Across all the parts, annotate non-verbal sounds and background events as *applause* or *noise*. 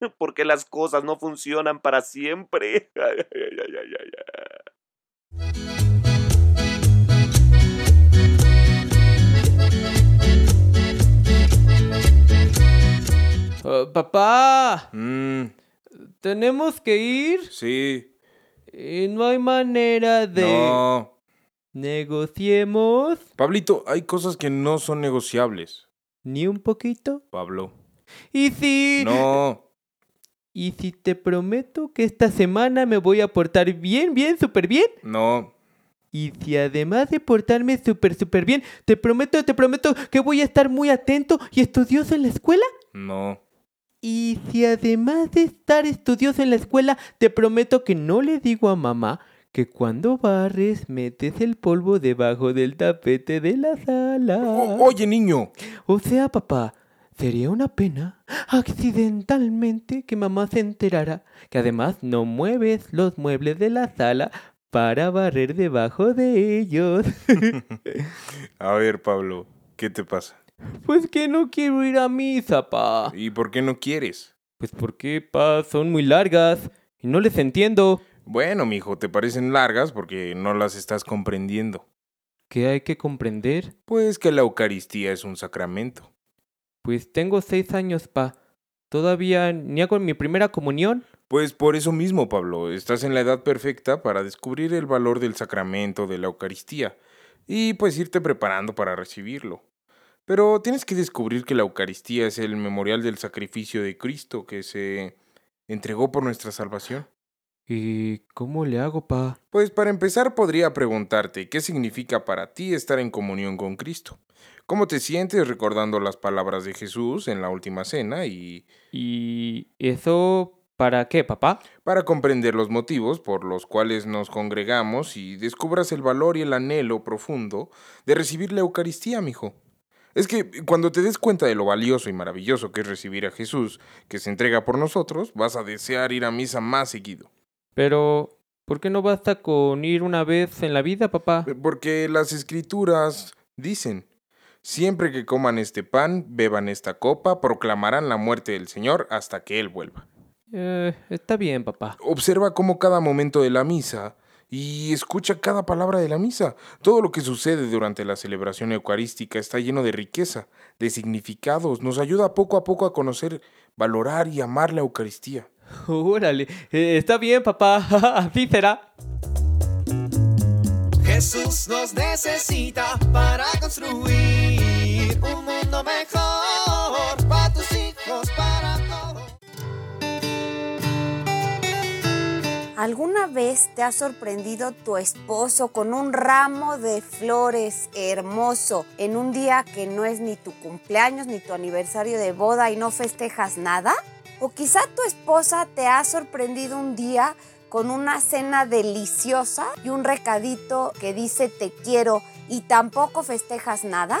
*laughs* Porque las cosas no funcionan para siempre. *laughs* Papá, Mm, tenemos que ir. sí. Y no hay manera de... No. Negociemos. Pablito, hay cosas que no son negociables. Ni un poquito. Pablo. Y si... No. Y si te prometo que esta semana me voy a portar bien, bien, súper bien. No. Y si además de portarme súper, súper bien, te prometo, te prometo que voy a estar muy atento y estudioso en la escuela. No. Y si además de estar estudioso en la escuela, te prometo que no le digo a mamá que cuando barres metes el polvo debajo del tapete de la sala. O- oye, niño. O sea, papá, sería una pena accidentalmente que mamá se enterara que además no mueves los muebles de la sala para barrer debajo de ellos. *laughs* A ver, Pablo, ¿qué te pasa? pues que no quiero ir a misa, pa. ¿Y por qué no quieres? Pues porque, pa, son muy largas y no les entiendo. Bueno, mijo, te parecen largas porque no las estás comprendiendo. ¿Qué hay que comprender? Pues que la Eucaristía es un sacramento. Pues tengo seis años, pa. Todavía ni hago mi primera comunión. Pues por eso mismo, Pablo, estás en la edad perfecta para descubrir el valor del sacramento de la Eucaristía y pues irte preparando para recibirlo. Pero tienes que descubrir que la Eucaristía es el memorial del sacrificio de Cristo que se entregó por nuestra salvación. ¿Y cómo le hago, pa? Pues para empezar podría preguntarte qué significa para ti estar en comunión con Cristo. ¿Cómo te sientes recordando las palabras de Jesús en la última cena y ¿Y eso para qué, papá? para comprender los motivos por los cuales nos congregamos y descubras el valor y el anhelo profundo de recibir la Eucaristía, mijo? Es que cuando te des cuenta de lo valioso y maravilloso que es recibir a Jesús, que se entrega por nosotros, vas a desear ir a misa más seguido. Pero, ¿por qué no basta con ir una vez en la vida, papá? Porque las escrituras dicen, siempre que coman este pan, beban esta copa, proclamarán la muerte del Señor hasta que Él vuelva. Eh, está bien, papá. Observa cómo cada momento de la misa y escucha cada palabra de la misa. Todo lo que sucede durante la celebración eucarística está lleno de riqueza, de significados. Nos ayuda poco a poco a conocer, valorar y amar la Eucaristía. *laughs* Órale, eh, está bien, papá. *laughs* Así será. Jesús nos necesita para construir un mundo mejor para tus hijos, para todos. ¿Alguna vez te ha sorprendido tu esposo con un ramo de flores hermoso en un día que no es ni tu cumpleaños ni tu aniversario de boda y no festejas nada? ¿O quizá tu esposa te ha sorprendido un día con una cena deliciosa y un recadito que dice te quiero y tampoco festejas nada?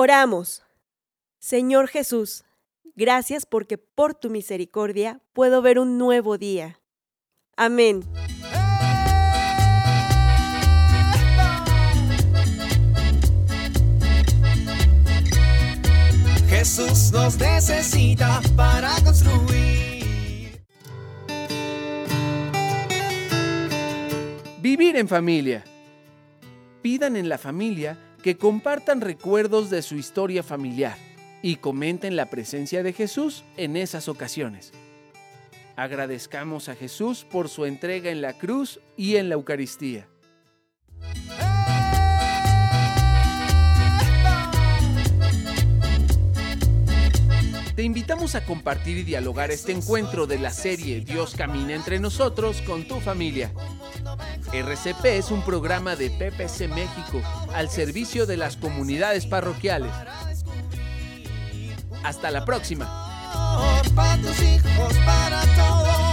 Oramos. Señor Jesús, gracias porque por tu misericordia puedo ver un nuevo día. Amén. Jesús nos necesita para construir. Vivir en familia. Pidan en la familia que compartan recuerdos de su historia familiar y comenten la presencia de Jesús en esas ocasiones. Agradezcamos a Jesús por su entrega en la cruz y en la Eucaristía. Te invitamos a compartir y dialogar este encuentro de la serie Dios camina entre nosotros con tu familia. RCP es un programa de PPC México al servicio de las comunidades parroquiales. Hasta la próxima. Para tus hijos, para todos.